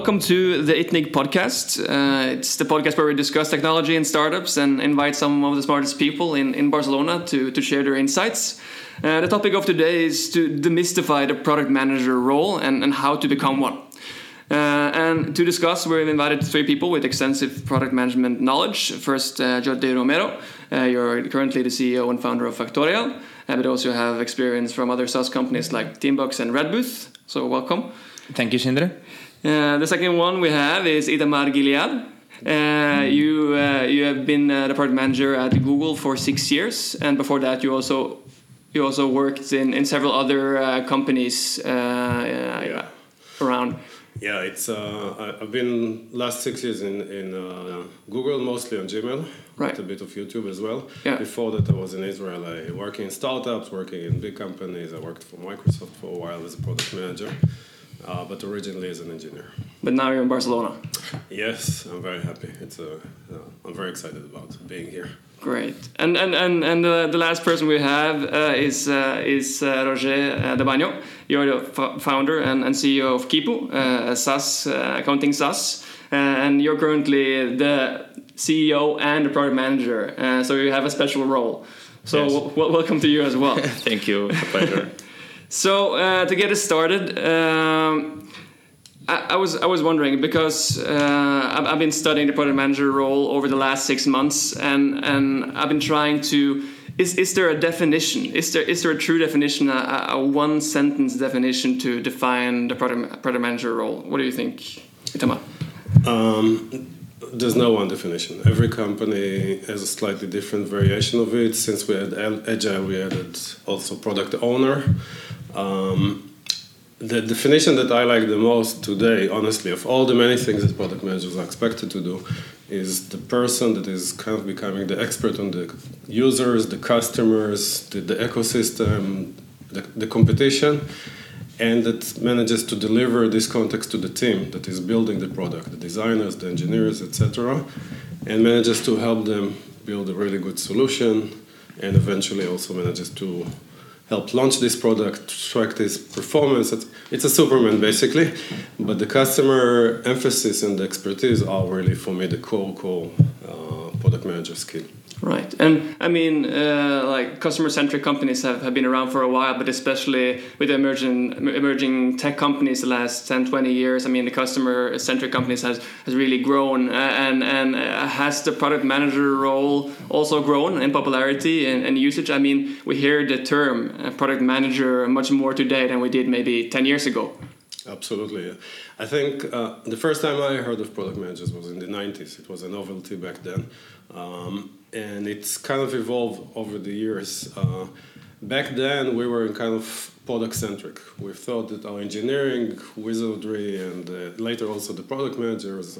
welcome to the ITNIG podcast. Uh, it's the podcast where we discuss technology and startups and invite some of the smartest people in, in Barcelona to, to share their insights. Uh, the topic of today is to demystify the product manager role and, and how to become one. Uh, and to discuss, we've invited three people with extensive product management knowledge. First, uh, Jordi Romero. Uh, you're currently the CEO and founder of Factorial, uh, but also have experience from other SaaS companies like Teambox and Redbooth. So, welcome. Thank you, Sindre. Uh, the second one we have is Itamar Gilad. Uh, you uh, you have been uh, the product manager at Google for six years, and before that you also you also worked in, in several other uh, companies uh, Yeah. around. Yeah, it's. Uh, I've been last six years in in uh, Google, mostly on Gmail, Right. a bit of YouTube as well. Yeah. Before that, I was in Israel. I working in startups, working in big companies. I worked for Microsoft for a while as a product manager, uh, but originally as an engineer. But now you're in Barcelona. Yes, I'm very happy. It's a. Uh, I'm very excited about being here. Great. And and and and uh, the last person we have uh, is uh, is uh, Roger uh, De Bagno. You're the f- founder and, and CEO of Kipu, uh, a SaaS uh, accounting SaaS, uh, and you're currently the CEO and the product manager. Uh, so you have a special role. So Yes. w- w- welcome to you as well. Thank you. It's a pleasure. So uh, to get us started, um, I, I was I was wondering because uh, I've, I've been studying the product manager role over the last six months, and and I've been trying to. Is, is there a definition? Is there is there a true definition, a, a one sentence definition to define the product product manager role? What do you think, Itamar? Um, there's no one definition. Every company has a slightly different variation of it. Since we had agile, we added also product owner. Um, the definition that I like the most today, honestly, of all the many things that product managers are expected to do, is the person that is kind of becoming the expert on the users, the customers, the, the ecosystem, the, the competition, and that manages to deliver this context to the team that is building the product, the designers, the engineers, etc., and manages to help them build a really good solution, and eventually also manages to help launch this product, track this performance. It's, it's a Superman basically, but the customer emphasis and the expertise are really for me the core core uh, product manager skill. Right, and I mean, uh, like customer-centric companies have, have been around for a while, but especially with emerging emerging tech companies the last 10, 20 years, I mean, the customer-centric companies has, has really grown, uh, and and uh, has the product manager role also grown in popularity and, and usage? I mean, we hear the term uh, product manager much more today than we did maybe 10 years ago. Absolutely. I think uh, the first time I heard of product managers was in the 90s. It was a novelty back then. Um, and it's kind of evolved over the years. Uh, back then, we were kind of product centric. We thought that our engineering, wizardry, and uh, later also the product managers,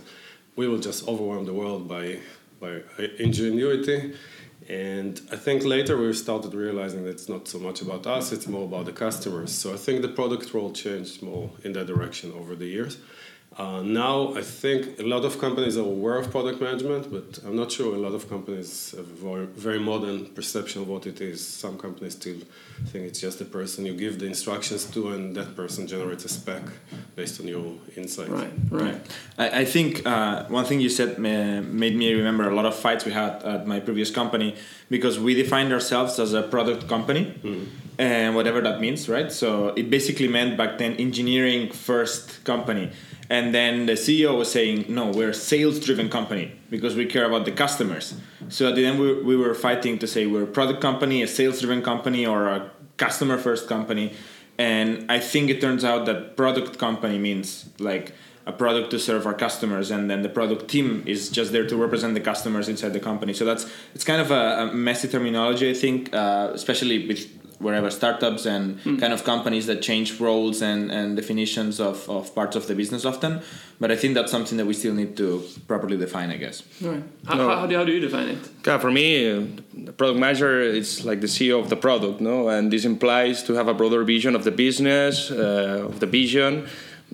we will just overwhelm the world by, by ingenuity. And I think later we started realizing that it's not so much about us, it's more about the customers. So I think the product role changed more in that direction over the years. Uh, now I think a lot of companies are aware of product management, but I'm not sure a lot of companies have a very, very modern perception of what it is. Some companies still think it's just a person you give the instructions to, and that person generates a spec based on your insight. Right, right. I, I think uh, one thing you said ma- made me remember a lot of fights we had at my previous company because we defined ourselves as a product company and whatever that means, right? So it basically meant back then engineering first company. And then the CEO was saying, no, we're a sales driven company because we care about the customers. So at the end, we, we were fighting to say we're a product company, a sales driven company, or a customer first company. And I think it turns out that product company means like a product to serve our customers, and then the product team is just there to represent the customers inside the company. So that's it's kind of a, a messy terminology, I think, uh, especially with wherever startups and kind of companies that change roles and, and definitions of, of parts of the business often. But I think that's something that we still need to properly define, I guess. right. How, No. how, do, how do you define it? Yeah, for me, uh, the product manager is like the CEO of the product, no, and this implies to have a broader vision of the business, uh, of the vision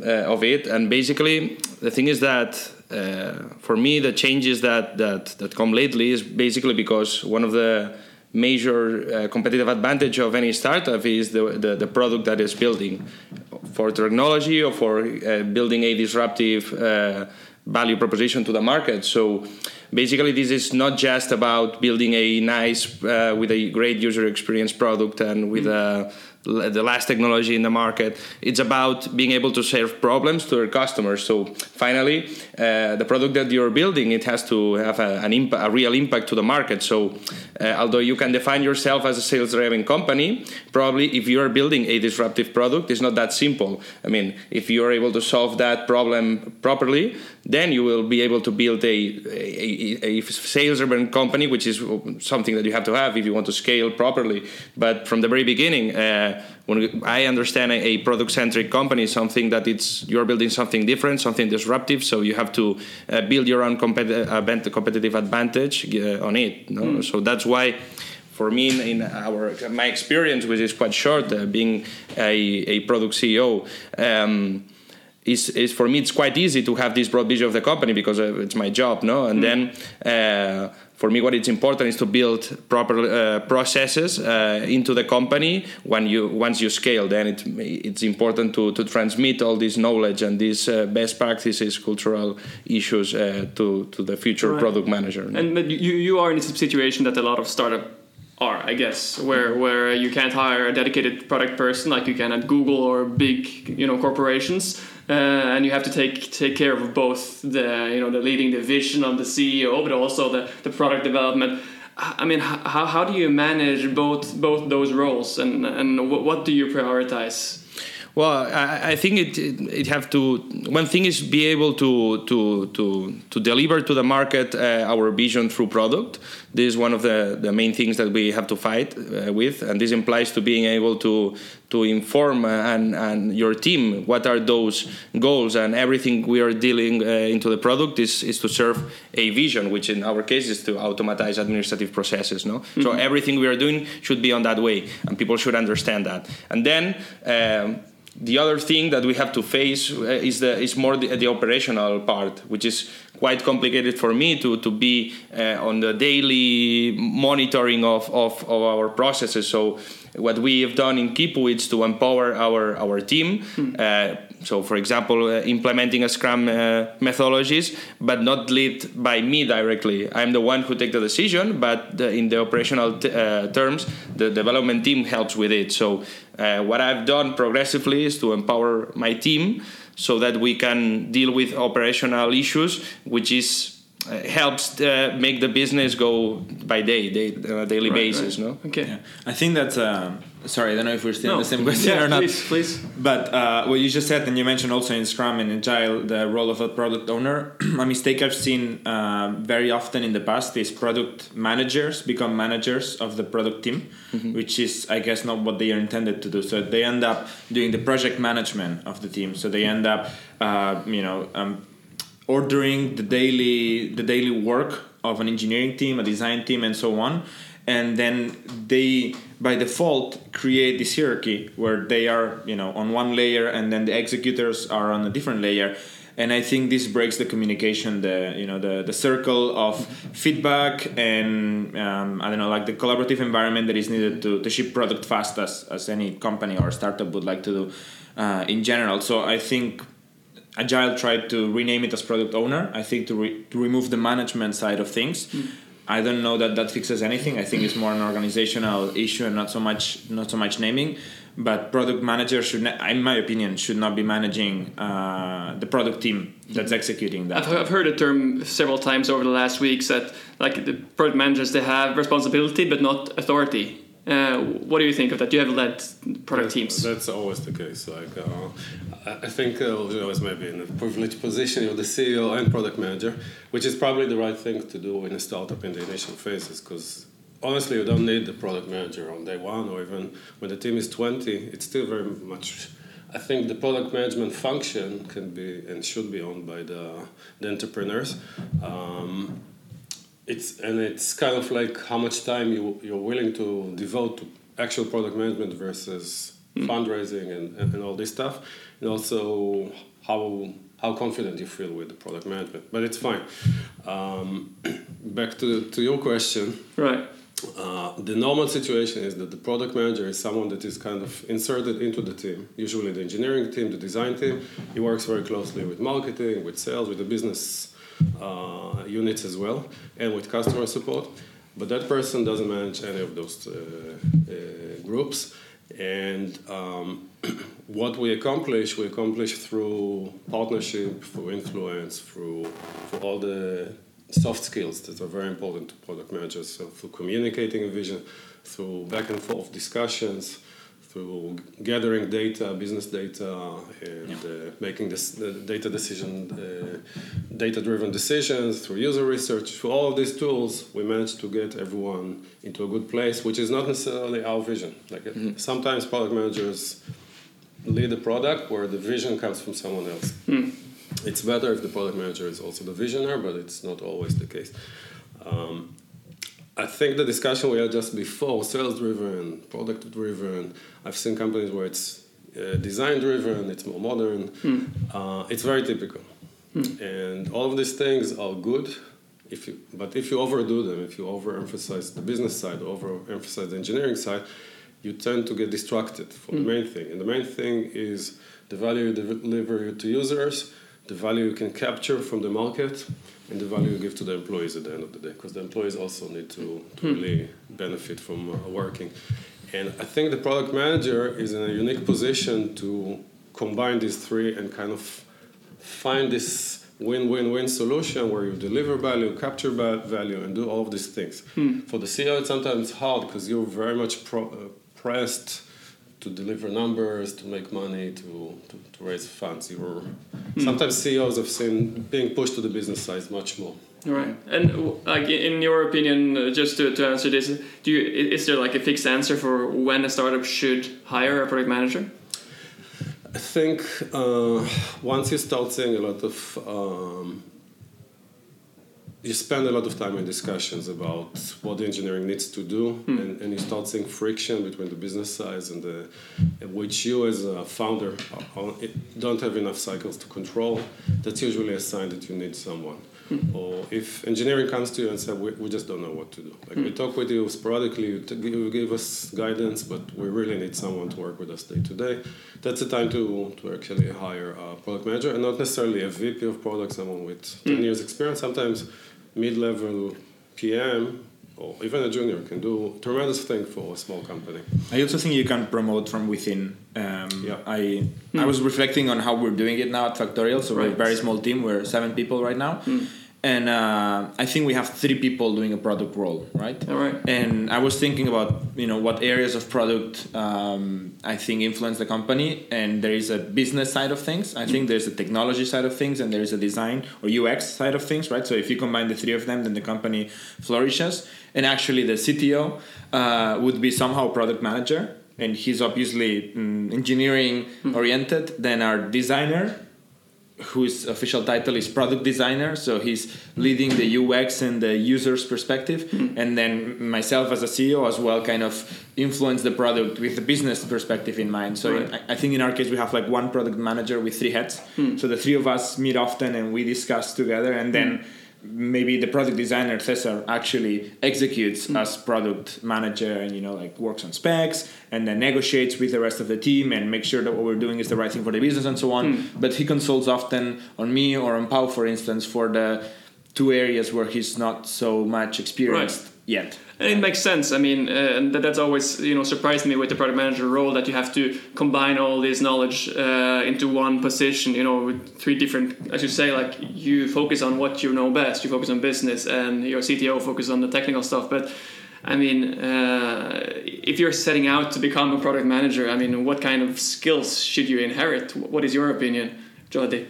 uh, of it, and basically the thing is that uh, for me the changes that that that come lately is basically because one of the major uh, competitive advantage of any startup is the, the, the product that is building for technology or for uh, building a disruptive uh, value proposition to the market. So basically, this is not just about building a nice, uh, with a great user experience product and with a the last technology in the market. It's about being able to solve problems to your customers. So finally, uh, the product that you're building it has to have a, an imp- a real impact to the market. So uh, although you can define yourself as a sales-driven company, probably if you are building a disruptive product, it's not that simple. I mean, if you are able to solve that problem properly, then you will be able to build a, a, a sales-driven company, which is something that you have to have if you want to scale properly. But from the very beginning. Uh, when I understand a, product centric company, something that it's you're building something different, something disruptive. So you have to uh, build your own competitive uh, competitive advantage uh, on it. No? Mm. So that's why. For me, in, in our my experience, which is quite short, uh, being a, a product CEO, um, is, is for me it's quite easy to have this broad vision of the company because uh, it's my job no and mm. then uh, for me, what is important is to build proper uh, processes uh, into the company. When you once you scale, then it, it's important to, to transmit all this knowledge and these uh, best practices, cultural issues uh, to to the future right. product manager. And but you you are in a situation that a lot of startup are, I guess, where where you can't hire a dedicated product person like you can at Google or big you know corporations uh, and you have to take take care of both the you know the leading the vision of the CEO, but also the, the product development. I mean, how, how do you manage both both those roles, and and what do you prioritize? Well, I, I think it, it, it have to. One thing is be able to to to to deliver to the market uh, our vision through product. This is one of the, the main things that we have to fight uh, with, and this implies to being able to to inform uh, and and your team what are those goals and everything we are dealing uh, into the product is is to serve a vision, which in our case is to automatize administrative processes. No, mm-hmm. so everything we are doing should be on that way, and people should understand that, and then. Um, the other thing that we have to face uh, is the is more the, the, operational part, which is quite complicated for me to to be uh, on the daily monitoring of, of, of our processes. So what we have done in Kipu is to empower our our team. Hmm. Uh, so, for example, uh, implementing a Scrum uh, methodologies, but not led by me directly. I'm the one who take the decision, but the, in the operational t- uh, terms, the development team helps with it. So, uh, what I've done progressively is to empower my team so that we can deal with operational issues, which is uh, helps uh, make the business go by day, day uh, daily right, basis. Right. No. Okay. Yeah. I think that. Um, sorry, I don't know if we're still no. the same question yeah, or not. Please, please. But uh, what you just said, and you mentioned also in Scrum and Agile the role of a product owner. a mistake I've seen uh, very often in the past is product managers become managers of the product team, mm-hmm. which is, I guess, not what they are intended to do. So they end up doing the project management of the team. So they end up, uh, you know. Um, ordering the daily the daily work of an engineering team, a design team, and so on. And then they, by default, create this hierarchy where they are, you know, on one layer, and then the executors are on a different layer. And I think this breaks the communication, the you know the the circle of feedback and um, I don't know like the collaborative environment that is needed to, to ship product fast as, as any company or startup would like to do uh, in general. So I think Agile tried to rename it as product owner. I think to, re- to remove the management side of things. Mm. I don't know that that fixes anything. I think it's more an organizational issue and not so much not so much naming. But product manager should, ne- in my opinion, should not be managing uh, the product team that's executing that. I've, I've heard the term several times over the last weeks that like the product managers they have responsibility but not authority uh, what do you think of that? You have led product teams. That's always the case. Like, uh, I think uh, you always maybe in a privileged position, you're the CEO and product manager, which is probably the right thing to do in a startup in the initial phases. Because honestly, you don't need the product manager on day one, or even when the team is 20. It's still very much. I think the product management function can be and should be owned by the, the entrepreneurs. Um, it's and it's kind of like how much time you you're willing to devote to actual product management versus mm. fundraising and, and, and, all this stuff and also how how confident you feel with the product management but it's fine um, back to to your question right uh, the normal situation is that the product manager is someone that is kind of inserted into the team, usually the engineering team, the design team. He works very closely with marketing, with sales, with the business uh, units as well, and with customer support. But that person doesn't manage any of those uh, uh, groups. And um, what we accomplish, we accomplish through partnership, through influence, through, through all the soft skills that are very important to product managers. So through communicating a vision, through back and forth discussions, through gathering data, business data, and yeah. uh, making this the data decision, uh, data-driven decisions through user research. Through all of these tools, we managed to get everyone into a good place, which is not necessarily our vision. Like mm-hmm. sometimes product managers lead a product where the vision comes from someone else. Mm it's better if the product manager is also the visionary, but it's not always the case. Um, I think the discussion we had just before, sales driven, product driven, I've seen companies where it's uh, design driven, it's more modern, mm. uh, it's very typical. Mm. And all of these things are good. If you, but if you overdo them, if you overemphasize the business side, overemphasize the engineering side, you tend to get distracted from mm. the hmm. main thing. And the main thing is the value you deliver to users the value you can capture from the market and the value you give to the employees at the end of the day because the employees also need to, to hmm. really benefit from uh, working and i think the product manager is in a unique position to combine these three and kind of find this win-win-win solution where you deliver value capture value and do all of these things hmm. for the ceo it's sometimes hard because you're very much pro- uh, pressed to deliver numbers, to make money, to, to, to raise funds. You were, mm. Sometimes CEOs have seen being pushed to the business side much more. Right, and like in your opinion, uh, just to, to answer this, do you is there like a fixed answer for when a startup should hire a product manager? I think uh, once you start seeing a lot of um, you spend a lot of time in discussions about what the engineering needs to do mm. and, and, you start seeing friction between the business sides and the which you as a founder don't have enough cycles to control that's usually a sign that you need someone mm. or if engineering comes to you and says we, we just don't know what to do like mm. we hmm. talk with you sporadically you, t- you give us guidance but we really need someone to work with us day to day that's the time to, to actually hire a product manager and not necessarily a vp of product someone with 10 hmm. years experience sometimes mid-level PM or even a junior can do tremendous thing for a small company. I also think you can promote from within. Um, yeah. I mm. I was reflecting on how we're doing it now at Factorial. So right. we're a very small team. We're seven people right now. Mm and uh, I think we have three people doing a product role, right? All right. And I was thinking about you know what areas of product um, I think influence the company, and there is a business side of things. I think there's a technology side of things, and there is a design or UX side of things, right? So if you combine the three of them, then the company flourishes. And actually, the CTO uh, would be somehow product manager, and he's obviously mm, engineering oriented. Then our designer whose official title is product designer so he's leading the ux and the user's perspective mm-hmm. and then myself as a ceo as well kind of influence the product with the business perspective in mind so right. I, I, think in our case we have like one product manager with three heads mm-hmm. so the three of us meet often and we discuss together and then mm-hmm maybe the product designer Cesar actually executes mm. as product manager and you know like works on specs and then negotiates with the rest of the team and make sure that what we're doing is the right thing for the business and so on. Mm. But he consults often on me or on Pau, for instance, for the two areas where he's not so much experienced right. Yet. And it makes sense. I mean, uh, and that's always you know surprised me with the product manager role that you have to combine all this knowledge uh, into one position. You know, with three different, as you say, like you focus on what you know best. You focus on business, and your CTO focus on the technical stuff. But I mean, uh, if you're setting out to become a product manager, I mean, what kind of skills should you inherit? What is your opinion, Jordi?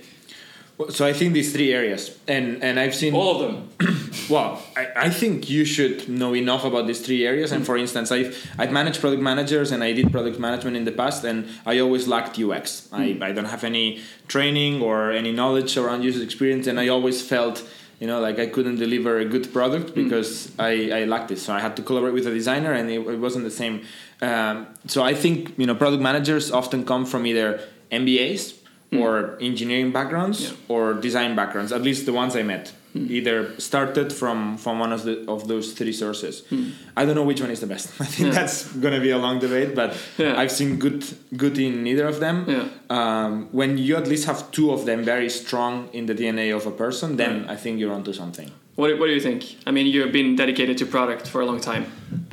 So I think these three areas, and and I've seen all of them. well, I, I think you should know enough about these three areas. And for instance, I've I've managed product managers and I did product management in the past, and I always lacked UX. I, hmm. I don't have any training or any knowledge around user experience, and I always felt you know like i couldn't deliver a good product hmm. because mm. I, I lacked it so i had to collaborate with a designer and it, it wasn't the same um, so i think you know product managers often come from either mbas mm. or engineering backgrounds yeah. or design backgrounds at least the ones i met either started from from one of the of those three sources. Hmm. I don't know which one is the best. I think Yeah. that's gonna be a long debate, but Yeah. I've seen good good in neither of them. Yeah. Um, when you at least have two of them very strong in the DNA of a person, then Right. I think you're onto something. What, what do you think? I mean, you've been dedicated to product for a long time.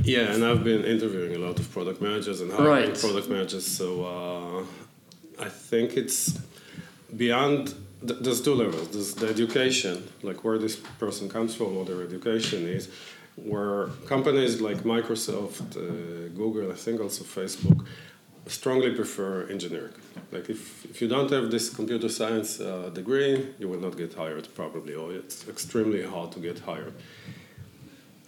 Yeah, and I've been interviewing a lot of product managers and hiring Right. product managers. So uh, I think it's beyond. th- There's two levels. There's the education, like where this person comes from, what their education is. Where companies like Microsoft, uh, Google, I think also Facebook, strongly prefer engineering. Like if, if you don't have this computer science uh, degree, you will not get hired probably, or it's extremely hard to get hired.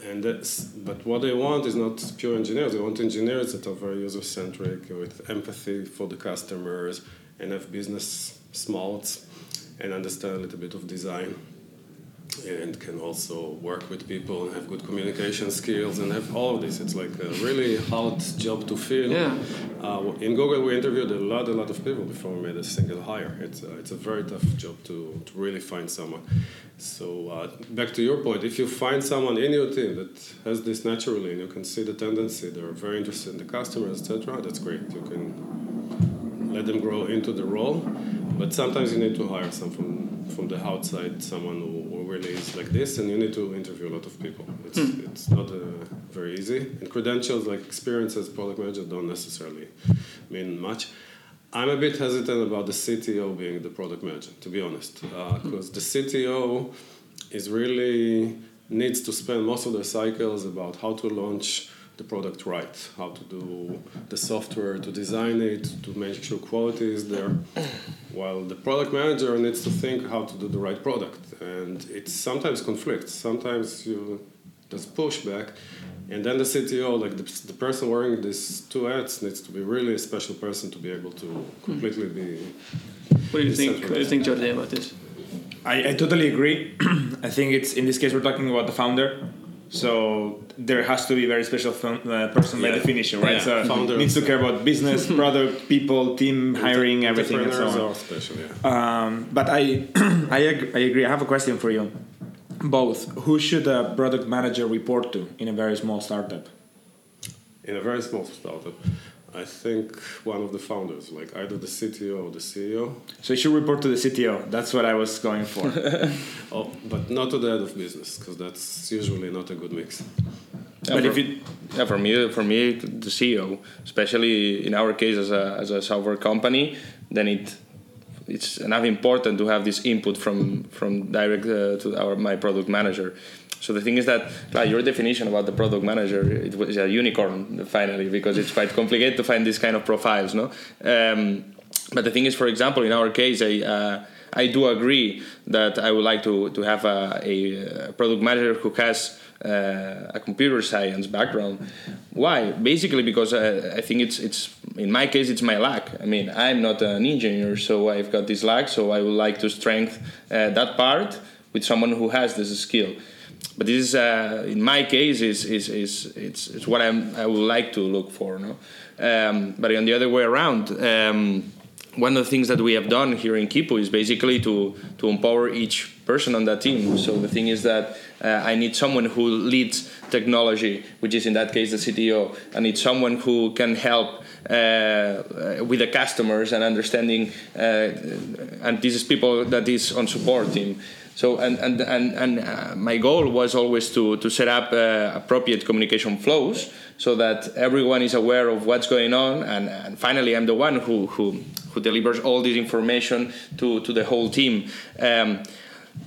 And that's, but what they want is not pure engineers. They want engineers that are very user centric, with empathy for the customers, and have business smarts, and understand a little bit of design, and can also work with people and have good communication skills and have all of this. It's like a really hard job to fill. Yeah. Uh, in Google, we interviewed a lot, a lot of people before we made a single hire. It's a, it's a very tough job to, to really find someone. So uh, back to your point, if you find someone in your team that has this naturally, and you can see the tendency, they're very interested in the customers, etc. That's great. You can let them grow into the role, but sometimes you need to hire someone from, the outside, someone who, really is like this, and you need to interview a lot of people. It's, hmm. it's not uh, very easy. And credentials like experience as product manager don't necessarily mean much. I'm a bit hesitant about the CTO being the product manager, to be honest, uh, hmm. because the CTO is really needs to spend most of their cycles about how to launch the product right, how to do the software, to design it, to make sure quality is there. While the product manager needs to think how to do the right product, and it sometimes conflicts. Sometimes you there's pushback, and then the CTO, like the, the person wearing these two hats, needs to be really a special person to be able to completely be. What do you think? What do you think, Jordi, about this? I, I totally agree. I think it's in this case we're talking about the founder, so there has to be a very special fun, uh, person by definition, right? Yeah, So founder. needs to care about business, product, people, team, hiring, everything, and so on. special, yeah. Um, but I, I, ag- I agree. I have a question for you. Both. Who should a product manager report to in a very small startup? in a very small startup, I think one of the founders, like either the CTO or the CEO, So you should report to the CTO. That's what I was going for. oh, but not to the head of business, because that's usually not a good mix. Yeah, but for, if you, yeah, for me, for me, the CEO, especially in our case as a, as a software company, then it it's enough important to have this input from from direct uh, to our my product manager. So the thing is that like, your definition about the product manager it was a unicorn finally because it's quite complicated to find this kind of profiles, no. Um, but the thing is, for example, in our case, I. Uh, I do agree that I would like to, to have a, a product manager who has uh, a computer science background. Why? Basically, because uh, I think it's it's in my case it's my lack. I mean, I'm not an engineer, so I've got this lack. So I would like to strengthen uh, that part with someone who has this skill. But this is, uh, in my case, is is, is it's, it's what I'm, I would like to look for. No, um, but on the other way around. Um, one of the things that we have done here in Kipu is basically to to empower each person on that team. So the thing is that uh, I need someone who leads technology, which is in that case the CTO. I need someone who can help uh, with the customers and understanding. Uh, and this is people that is on support team. So and and and, and uh, my goal was always to to set up uh, appropriate communication flows so that everyone is aware of what's going on. And, and finally I'm the one who who who delivers all this information to to the whole team. Um,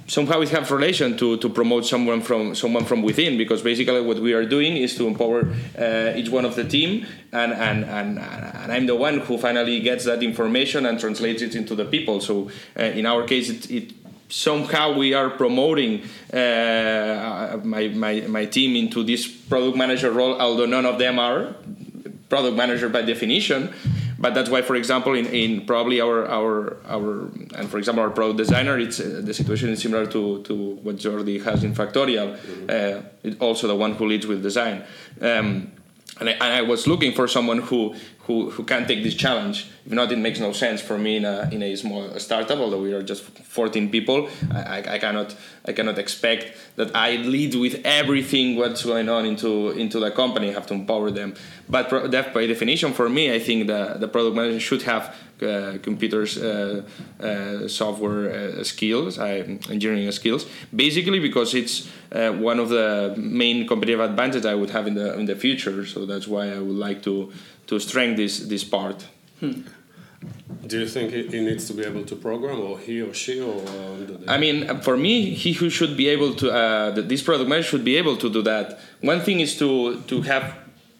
somehow it has relation to, to promote someone from someone from within because basically what we are doing is to empower uh, each one of the team. And, and, and, and I'm the one who finally gets that information and translates it into the people. So uh, in our case it, it somehow we are promoting uh, my, my, my team into this product manager role although none of them are product manager by definition but that's why for example in, in probably our, our our and for example our product designer it's uh, the situation is similar to, to what Jordi has in Factorial mm-hmm. uh, also the one who leads with design um, and I, and I, was looking for someone who who, who can take this challenge. If not, it makes no sense for me in a, in a small startup. Although we are just 14 people, I, I, cannot I cannot expect that I lead with everything what's going on into into the company. I have to empower them. But by definition, for me, I think the the product manager should have uh, computers, uh, uh, software uh, skills, engineering skills. Basically, because it's uh, one of the main competitive advantages I would have in the in the future. So that's why I would like to to strengthen this this part. Hmm. Do you think he needs to be able to program, or he or she, or? I mean, for me, he who should be able to. Uh, this product manager should be able to do that. One thing is to to have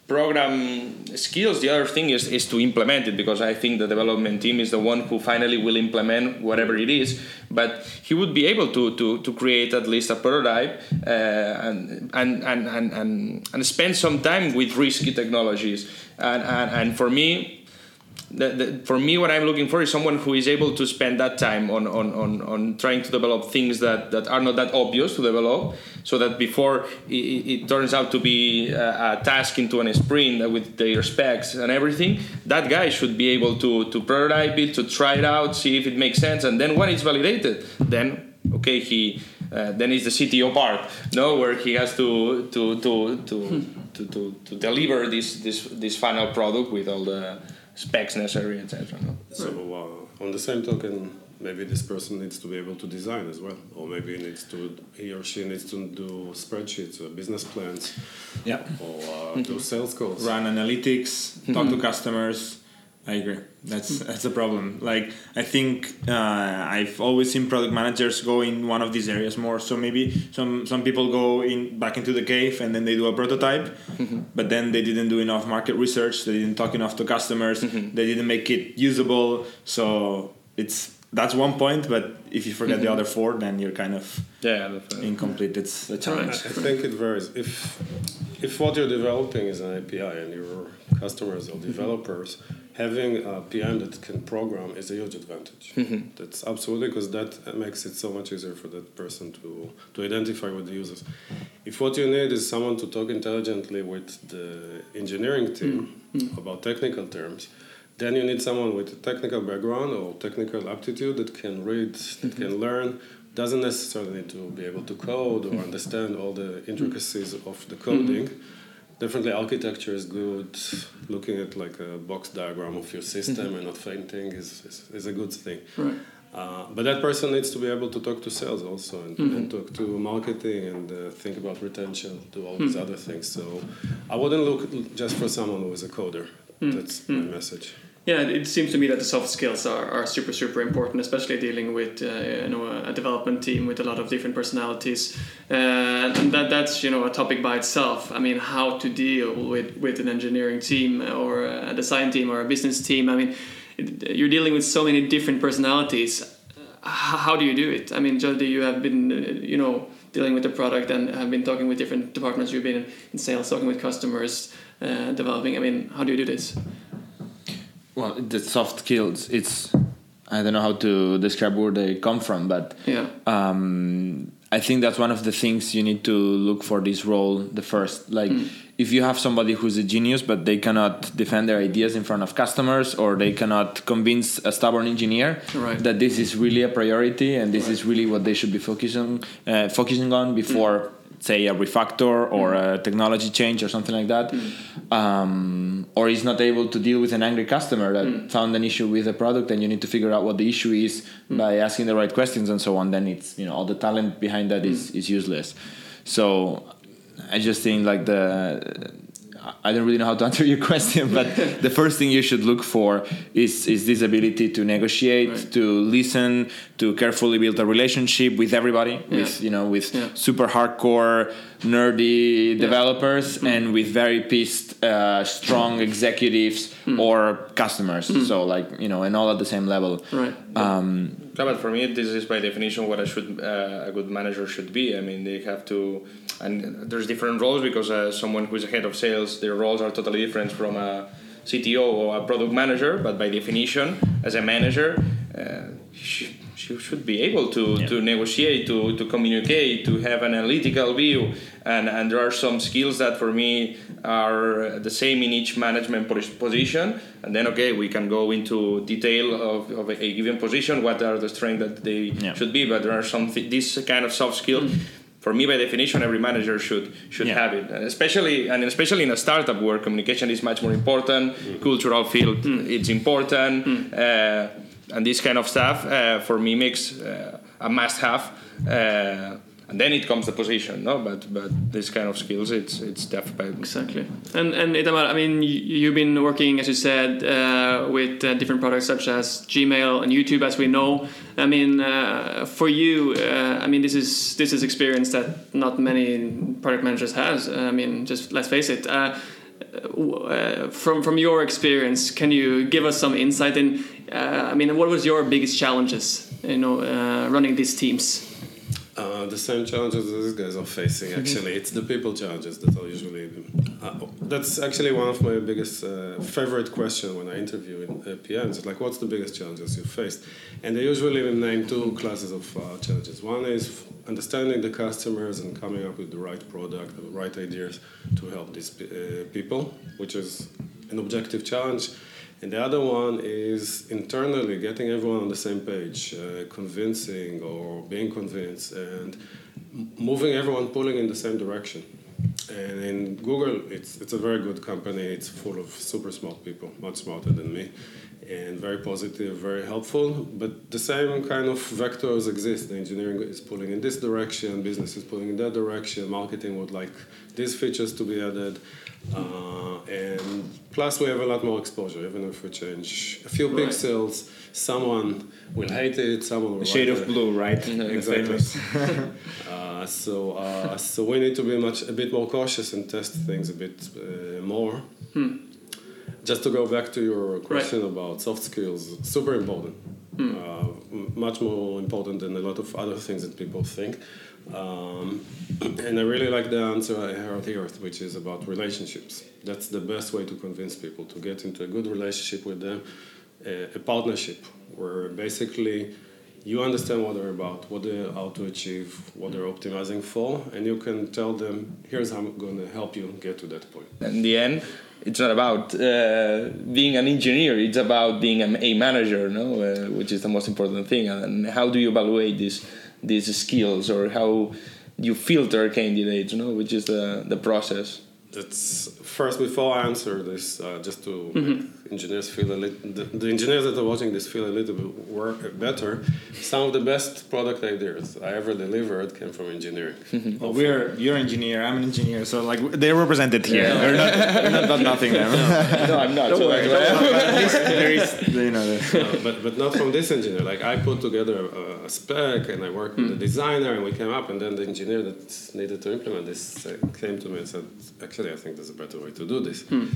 program skills. The other thing is is to implement it because I think the development team is the one who finally will implement whatever it is. But he would be able to to, to create at least a prototype uh, and, and, and and and and spend some time with risky technologies. And and, and for me, the, the, for me, what I'm looking for is someone who is able to spend that time on, on, on, on trying to develop things that, that are not that obvious to develop, so that before it, it turns out to be a, a, task into a sprint with their specs and everything, that guy should be able to, to prototype it, to try it out, see if it makes sense, and then when it's validated, then okay, he uh, then it's the CTO part, no, where he has to to to to, hmm. To, to, to deliver this this this final product with all the specs necessary, etc. No? So uh, on the same token, maybe this person needs to be able to design as well, or maybe he needs to he or she needs to do spreadsheets, or business plans, yeah, or uh, mm-hmm. do sales calls, run analytics, mm-hmm. talk to customers. I agree. That's that's a problem. Like I think uh, I've always seen product managers go in one of these areas more. So maybe some some people go in back into the cave and then they do a prototype, mm-hmm. but then they didn't do enough market research. They didn't talk enough to customers. Mm-hmm. They didn't make it usable. So it's that's one point. But if you forget the mm-hmm. other four, then you're kind of yeah incomplete. It's a challenge. I think it varies. If if what you're developing is an API and your customers or mm-hmm. developers having a PM that can program is a huge advantage. Mm-hmm. That's absolutely because that makes it so much easier for that person to, to identify with the users. If what you need is someone to talk intelligently with the engineering team mm-hmm. about technical terms, then you need someone with a technical background or technical aptitude that can read, that mm-hmm. can learn, doesn't necessarily need to be able to code or mm-hmm. understand all the intricacies of the coding mm-hmm definitely architecture is good. Looking at like a box diagram of your system mm-hmm. and not fainting is, is, is, a good thing. Right. Uh, but that person needs to be able to talk to sales also and, mm-hmm. and talk to marketing and uh, think about retention, do all mm-hmm. these other things. So I wouldn't look just for someone who is a coder. Mm-hmm. That's my mm-hmm. message yeah, it seems to me that the soft skills are, are super super important, especially dealing with uh, you know a development team with a lot of different personalities, uh, and that that's you know a topic by itself. I mean, how to deal with with an engineering team or a design team or a business team. I mean, you're dealing with so many different personalities. How do you do it? I mean, Jordi, you have been uh, you know dealing with the product and have been talking with different departments. You've been in sales, talking with customers, uh, developing. I mean, how do you do this? Well the soft skills it's i don't know how to describe where they come from but yeah um, i think that's one of the things you need to look for this role the first like mm. if you have somebody who's a genius but they cannot defend their ideas in front of customers or they cannot convince a stubborn engineer right. that this is really a priority and this right. is really what they should be focusing uh, focusing on before mm say a refactor or mm. a technology change or something like that mm. um, or is not able to deal with an angry customer that mm. found an issue with a product and you need to figure out what the issue is mm. by asking the right questions and so on then it's you know all the talent behind that is, mm. is useless so i just think like the I don't really know how to answer your question, but the first thing you should look for is is this ability to negotiate, right. to listen, to carefully build a relationship with everybody, yeah. with you know, with yeah. super hardcore nerdy yeah. developers mm. and with very pissed, uh, strong executives mm. or customers. Mm. So like you know, and all at the same level. Right. Um, no, but for me, this is by definition what a should uh, a good manager should be. I mean, they have to, and there's different roles because uh, someone who's a head of sales, their roles are totally different from a CTO or a product manager. But by definition, as a manager, uh, should, should be able to, yeah. to negotiate, to, to communicate, to have an analytical view. And, and there are some skills that for me are the same in each management position. And then, okay, we can go into detail of, of a, given position, what are the strengths that they yeah. should be. But there are some, th- this kind of soft skill. Mm-hmm for me by definition every manager should should yeah. have it especially and especially in a startup where communication is much more important mm. cultural field mm. it's important mm. uh, and this kind of stuff uh, for me makes uh, a must have uh, and then it comes the position no? But but this kind of skills it's it's definitely exactly. And and Itamar I mean you've been working as you said uh, with uh, different products such as Gmail and YouTube as we know. I mean uh, for you uh, I mean this is this is experience that not many product managers has. I mean just let's face it uh, uh, from from your experience can you give us some insight in I mean what was your biggest challenges you know running these teams uh, the same challenges these guys are facing. Mm-hmm. Actually, it's the people challenges that are usually. Uh, that's actually one of my biggest uh, favorite question when I interview in uh, PMs. It's like, what's the biggest challenges you faced? And they usually name two classes of uh, challenges. One is understanding the customers and coming up with the right product, the right ideas to help these uh, people, which is an objective challenge and the other one is internally getting everyone on the same page, uh, convincing or being convinced, and moving everyone pulling in the same direction. And in Google, it's, it's a very good company. It's full of super smart people, much smarter than me, and very positive, very helpful. But the same kind of vectors exist. The engineering is pulling in this direction, business is pulling in that direction, marketing would like these features to be added. Uh, and plus, we have a lot more exposure. Even if we change a few right. pixels, someone will hate it. Someone will. A shade of it. blue, right? exactly. uh, so, uh, so we need to be much a bit more cautious and test things a bit uh, more. Hmm. Just to go back to your question right. about soft skills, super important. Hmm. Uh, much more important than a lot of other things that people think. Um, and I really like the answer I heard here, which is about relationships. That's the best way to convince people to get into a good relationship with them, a, a partnership where basically you understand what they're about, what they're out to achieve, what they're optimizing for, and you can tell them, here's how I'm going to help you get to that point. In the end, it's not about uh, being an engineer, it's about being a, a manager, no? Uh, which is the most important thing. And how do you evaluate this? these skills or how you filter candidates, you know, which is the, the process. That's first before I answer this, uh, just to mm-hmm engineers feel a little, the, the, engineers that are watching this feel a little bit work better. Some of the best product ideas I ever delivered came from engineering. well, we're you're an engineer, I'm an engineer, so like they're represented here. Yeah. They're not, they're not, not nothing. No, no, I'm not. Don't so worry. there is, you know, no, but but not from this engineer. Like I put together a, a spec and I worked mm. with the hmm. designer and we came up, and then the engineer that needed to implement this uh, came to me and said, "Actually, I think there's a better way to do this." Mm.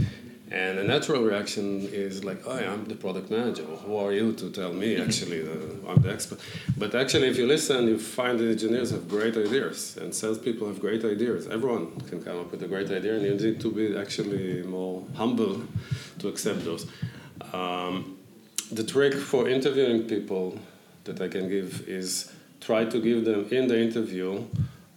And a natural reaction is like, oh, I'm the product manager. Who are you to tell me? Actually, I'm the expert. But actually, if you listen, you find that engineers have great ideas, and salespeople have great ideas. Everyone can come up with a great idea, and you need to be actually more humble to accept those. Um, the trick for interviewing people that I can give is try to give them in the interview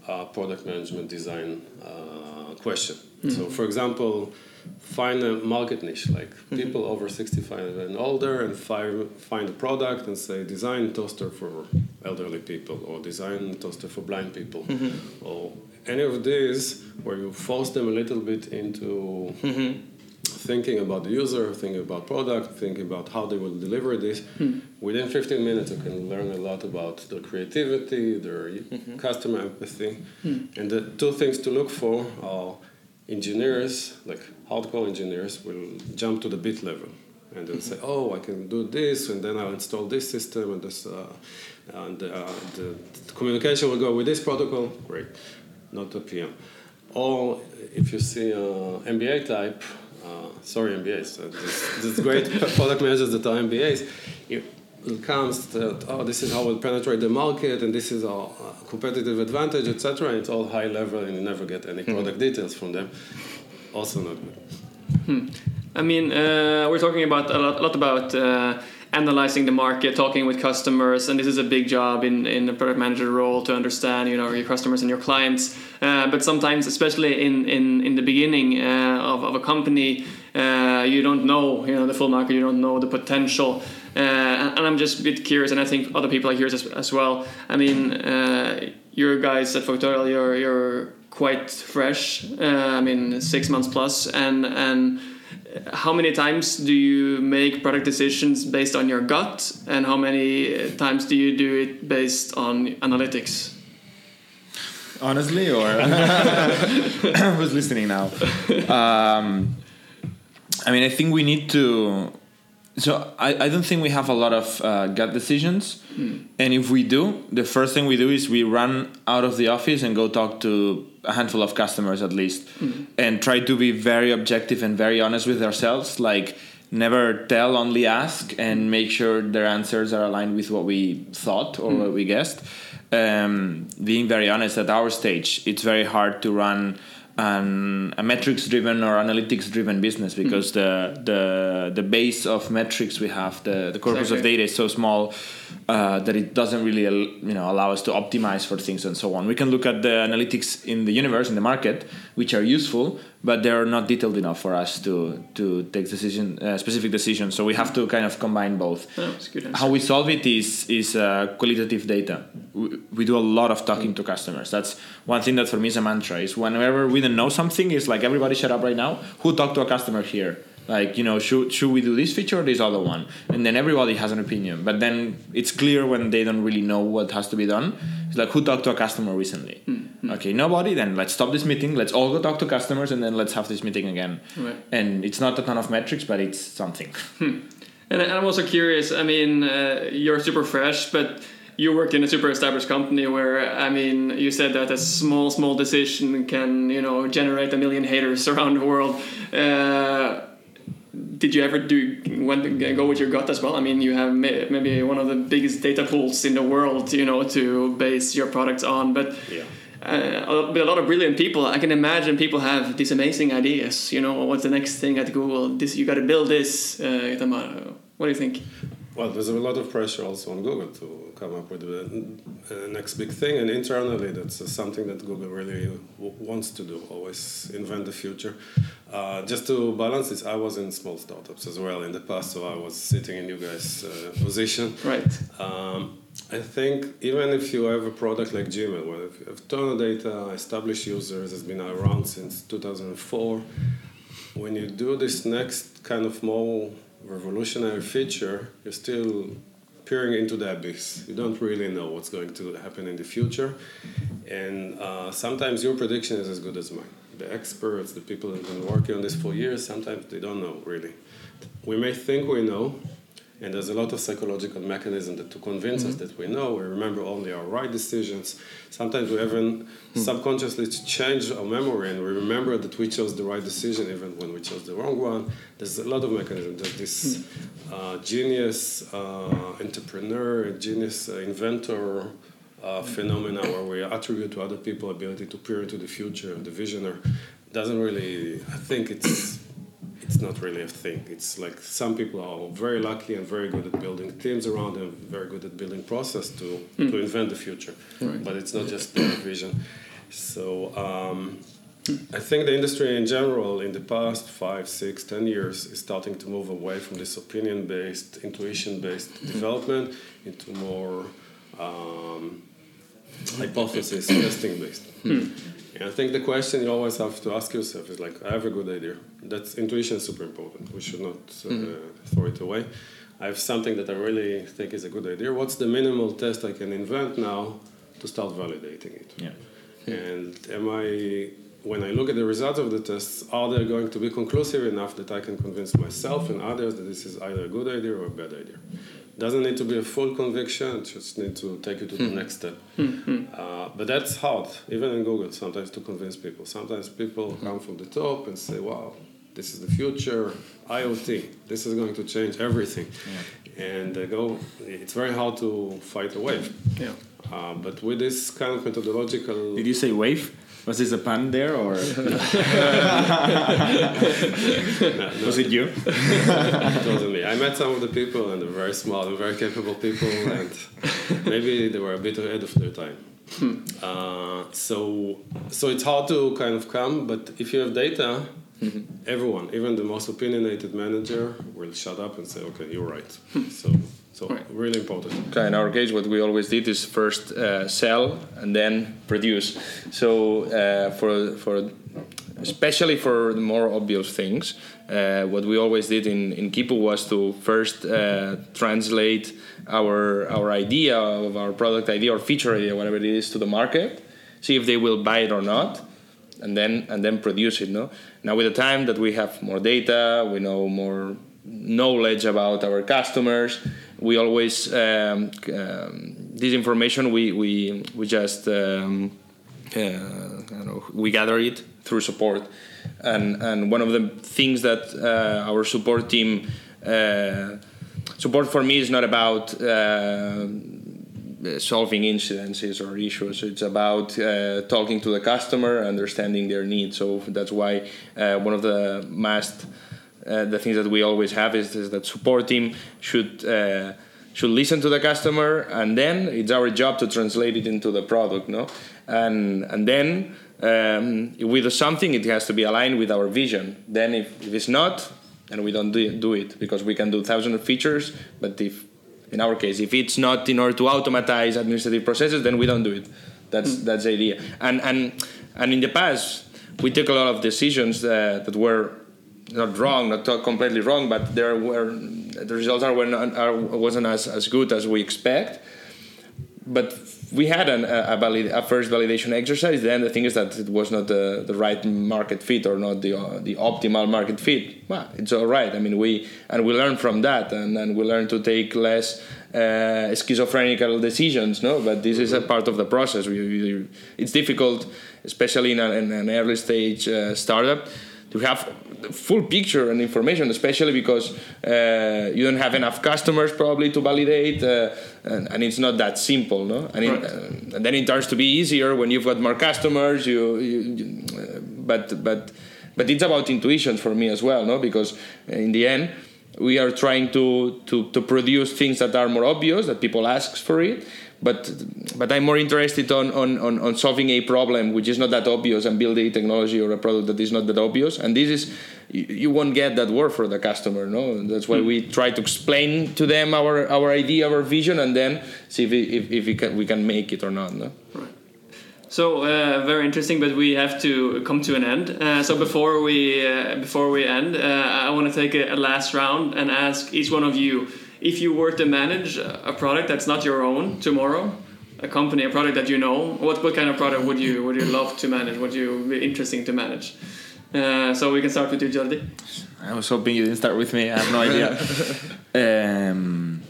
a product management design uh, question. Mm-hmm. So, for example, find a market niche like mm-hmm. people over 65 and older and find, find a product and say design toaster for elderly people or design toaster for blind people mm-hmm. or any of these where you force them a little bit into mm-hmm. thinking about the user thinking about product thinking about how they will deliver this mm. within 15 minutes you can learn a lot about their creativity their mm-hmm. customer empathy mm. and the two things to look for are engineers, like hardcore engineers, will jump to the bit level and they'll say, "Oh, I can do this, and then I'll install this system, and this, uh, and uh, the, the, communication will go with this protocol." Great, not the PM. Or if you see uh, MBA type, uh, sorry MBAs, uh, this, this great product managers that are MBAs, it comes that oh this is how we'll penetrate the market and this is our uh, competitive advantage etc and it's all high level and you never get any product mm-hmm. details from them also not good hmm. i mean uh, we're talking about a lot, a lot about uh, analyzing the market, talking with customers, and this is a big job in in the product manager role to understand you know your customers and your clients. Uh, but sometimes, especially in in in the beginning uh, of of a company, uh, you don't know you know the full market, you don't know the potential. Uh, and I'm just a bit curious, and I think other people are curious as, as well. I mean, uh, your guys at Factorial, you're you're quite fresh. Uh, I mean, six months plus, and and how many times do you make product decisions based on your gut, and how many times do you do it based on analytics? Honestly, or who's listening now? Um, I mean, I think we need to so I, I don't think we have a lot of uh, gut decisions mm. and if we do the first thing we do is we run out of the office and go talk to a handful of customers at least mm. and try to be very objective and very honest with ourselves like never tell only ask and make sure their answers are aligned with what we thought or mm. what we guessed um, being very honest at our stage it's very hard to run an, a metrics driven or analytics driven business hmm. because mm the the the base of metrics we have the, the corpus exactly. of data is so small uh, that it doesn't really you know allow us to optimize for things and so on we can look at the analytics in the universe in the market which are useful but they're not detailed enough for us to to take decision uh, specific decisions. So we have to kind of combine both. How we solve it is is uh, qualitative data. We, we, do a lot of talking mm. to customers. That's one thing that for me is a mantra. Is whenever we don't know something, is like everybody shut up right now. Who talked to a customer here? Like you know should should we do this feature or this other one and then everybody has an opinion but then it's clear when they don't really know what has to be done it's like who talked to a customer recently mm-hmm. okay nobody then let's stop this meeting let's all go talk to customers and then let's have this meeting again right. and it's not a ton of metrics but it's something hmm. and i'm also curious i mean uh, you're super fresh but you worked in a super established company where I mean you said that a small small decision can you know generate a million haters around the world. Uh, did you ever do to go with your gut as well? I mean, you have maybe one of the biggest data pools in the world, you know, to base your products on. But yeah. uh, with a lot of brilliant people, I can imagine people have these amazing ideas. You know, what's the next thing at Google? This you got to build this. Uh, what do you think? Well, there's a lot of pressure also on Google to come up with the next big thing, and internally, that's something that Google really wants to do. Always invent the future. Uh, just to balance this, I was in small startups as well in the past, so I was sitting in you guys' uh, position. Right. Um, I think even if you have a product like Gmail, where you have ton of data, established users, has been around since 2004. When you do this next kind of more revolutionary feature, you're still peering into the abyss. You don't really know what's going to happen in the future, and uh, sometimes your prediction is as good as mine. The experts, the people who have been working on this for years, sometimes they don't know really. We may think we know, and there's a lot of psychological mechanism that to convince mm-hmm. us that we know we remember only our right decisions sometimes we even mm-hmm. subconsciously change our memory and we remember that we chose the right decision even when we chose the wrong one there's a lot of mechanism there's this mm-hmm. uh, genius uh, entrepreneur genius uh, inventor uh, phenomena where we attribute to other people ability to peer into the future the visionary doesn't really i think it's it's not really a thing. It's like some people are very lucky and very good at building teams around them, very good at building process to, mm. to invent the future. Right. But it's not just their vision. So um, I think the industry in general, in the past five, six, ten years, is starting to move away from this opinion-based, intuition-based mm. development into more um, hypothesis testing-based. Mm. I think the question you always have to ask yourself is like, I have a good idea. That's intuition is super important. We should not uh, mm-hmm. throw it away. I have something that I really think is a good idea. What's the minimal test I can invent now to start validating it? Yeah. And am I, when I look at the results of the tests, are they going to be conclusive enough that I can convince myself and others that this is either a good idea or a bad idea? Doesn't need to be a full conviction it just need to take you to the hmm. next step mm-hmm. uh, but that's hard even in google sometimes to convince people sometimes people hmm. come from the top and say wow this is the future iot this is going to change everything yeah. and they go it's very hard to fight a wave yeah uh, but with this kind of methodological did you say wave Was this a pun there or was it you? it wasn't me. I met some of the people, and they're very smart and very capable people, and maybe they were a bit ahead of their time. Hmm. Uh, so, so it's hard to kind of come, but if you have data, mm-hmm. everyone, even the most opinionated manager, will shut up and say, "Okay, you're right." Hmm. so, so Right. really important. Okay, in our case, what we always did is first uh, sell and then produce. So uh, for for especially for the more obvious things, uh, what we always did in in Quipu was to first uh, translate our our idea of our product idea or feature idea, whatever it is, to the market, see if they will buy it or not, and then and then produce it. No, now with the time that we have more data, we know more knowledge about our customers. We always um, um, this information we we we just um, uh, know, we gather it through support, and and one of the things that uh, our support team uh, support for me is not about. Uh, solving incidences or issues. It's about uh, talking to the customer, understanding their needs. So that's why uh, one of the must uh, the things that we always have is, is that support team should uh, should listen to the customer, and then it's our job to translate it into the product, no? And and then um, if we do something, it has to be aligned with our vision. Then if, if it's not, and we don't do it, do it because we can do thousands of features, but if in our case, if it's not in order to automatize administrative processes, then we don't do it. That's that's the idea. And and and in the past, we took a lot of decisions uh, that were not wrong, not completely wrong, but there were the results are, were not, are wasn't as, as good as we expect. But we had an, a, valid, a first validation exercise. Then the thing is that it was not the, the right market fit or not the uh, the optimal market fit. Well, it's all right. I mean, we and we learn from that, and, and we learn to take less uh, schizophrenical decisions. No, but this is a part of the process. We, we, it's difficult, especially in, a, in an early stage uh, startup, to have full picture and information, especially because uh, you don't have enough customers probably to validate, uh, and, and it's not that simple, no. And, it, uh, and then it starts to be easier when you've got more customers. You, you, you uh, but but but it's about intuition for me as well, no, because in the end we are trying to, to, to produce things that are more obvious that people ask for it but but I'm more interested on, on, on, on solving a problem which is not that obvious and building a technology or a product that is not that obvious. And this is you, you won't get that word for the customer no? That's why we try to explain to them our, our idea our vision and then see if, it, if, if we, can, we can make it or not no? So uh, very interesting, but we have to come to an end. Uh, so before we uh, before we end, uh, I want to take a, a last round and ask each one of you if you were to manage a product that's not your own tomorrow, a company, a product that you know. What what kind of product would you would you love to manage? Would you be interesting to manage? Uh, so we can start with you, Jordi. I was hoping you didn't start with me. I have no idea. um,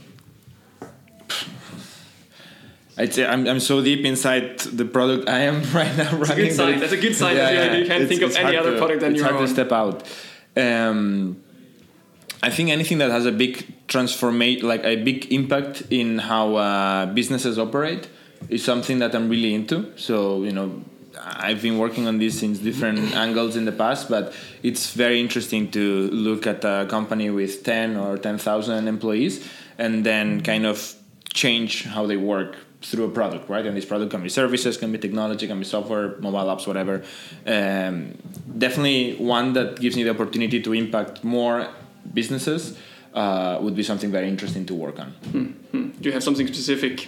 I'd say I'm, I'm so deep inside the product I am right now That's a good sign. That's a good sign that you, you can't it's- think of any other to- product than it's your hard own. to step out. Um, I think anything that has a big transformate, like a big impact in how uh, businesses operate, is something that I'm really into. So you know, I've been working on this since different angles in the past, but it's very interesting to look at a company with ten or ten thousand employees and then kind of change how they work through a product, right? And this product can be services, can be technology, can be software, mobile apps, whatever. Um, definitely one that gives me the opportunity to impact more businesses uh, would be something very interesting to work on. Do you have something specific?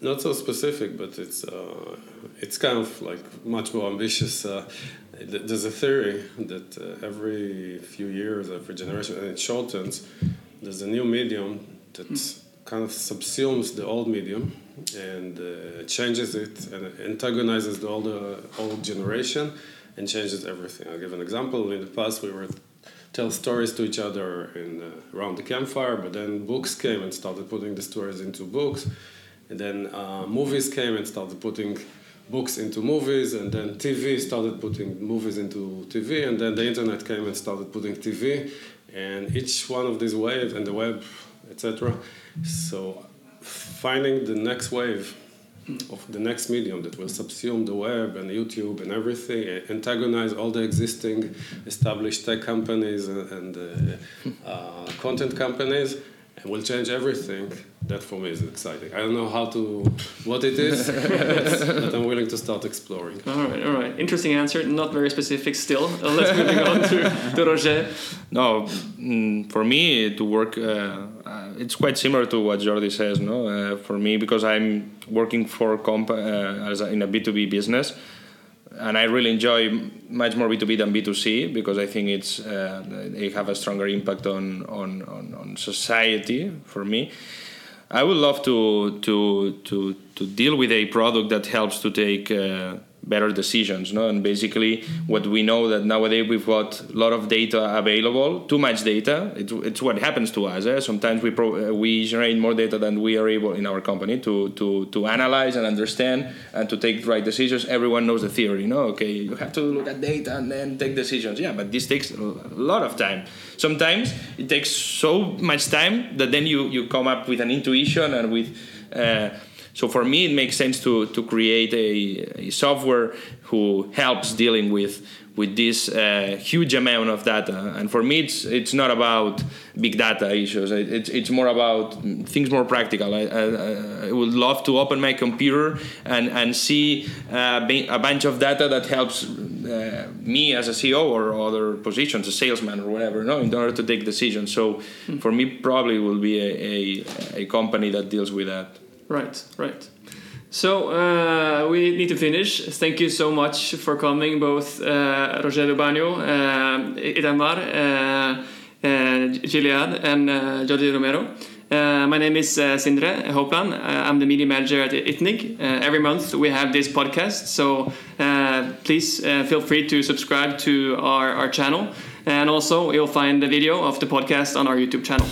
Not so specific, but it's uh, it's kind of like much more ambitious. Uh, there's a theory that uh, every few years, every generation, and it shortens. There's a new medium that kind of subsumes the old medium and uh, changes it and antagonizes the older old generation and changes everything. I'll give an example. In the past, we were tell stories to each other in uh, around the campfire, but then books came and started putting the stories into books, and then uh, movies came and started putting books into movies, and then TV started putting movies into TV, and then the internet came and started putting TV, and each one of these waves and the web, etc. So finding the next wave of the next medium that will subsume the web and YouTube and everything, antagonize all the existing established tech companies and, and uh, uh, content companies and will change everything. That for me is exciting. I don't know how to, what it is, but I'm willing to start exploring. All right, all right. Interesting answer. Not very specific still. Uh, let's move on to, to Roger. No, mm, for me to work, uh, uh, it's quite similar to what Jordi says. No, uh, for me because I'm working for comp uh, as a, in a B two B business and I really enjoy much more B2B than B2C because I think it's uh, they have a stronger impact on, on, on, on, society for me. I would love to, to, to, to deal with a product that helps to take uh, better decisions no? And basically what we know that nowadays we've got a lot of data available too much data. It's, it's what happens to us eh? sometimes we pro, uh, we generate more data than we are able in our company to, to to analyze and understand and to take right decisions. Everyone knows the theory no? Okay you have to look at data and then take decisions. Yeah but this takes a lot of time. Sometimes it takes so much time that then you you come up with an intuition and with uh, so for me, it makes sense to, to create a, a software who helps dealing with with this uh, huge amount of data. And for me, it's it's not about big data issues. It's it's more about things more practical. I, I, I would love to open my computer and and see uh, a bunch of data that helps uh, me as a CEO or other positions, a salesman or whatever, no, in order to take decisions. So hmm. for me, probably will be a, a, a company that deals with that. Right, right. So uh, we need to finish. Thank you so much for coming, both uh, Rogelio Bagno, uh, Itamar, uh, uh, Gilad, and uh, Jordi Romero. Uh, my name is uh, Sindre Hopland. I'm the media manager at ITNIG. every month we have this podcast, so please feel free to subscribe to our, our channel. And also, you'll find the video of the podcast on our YouTube channel.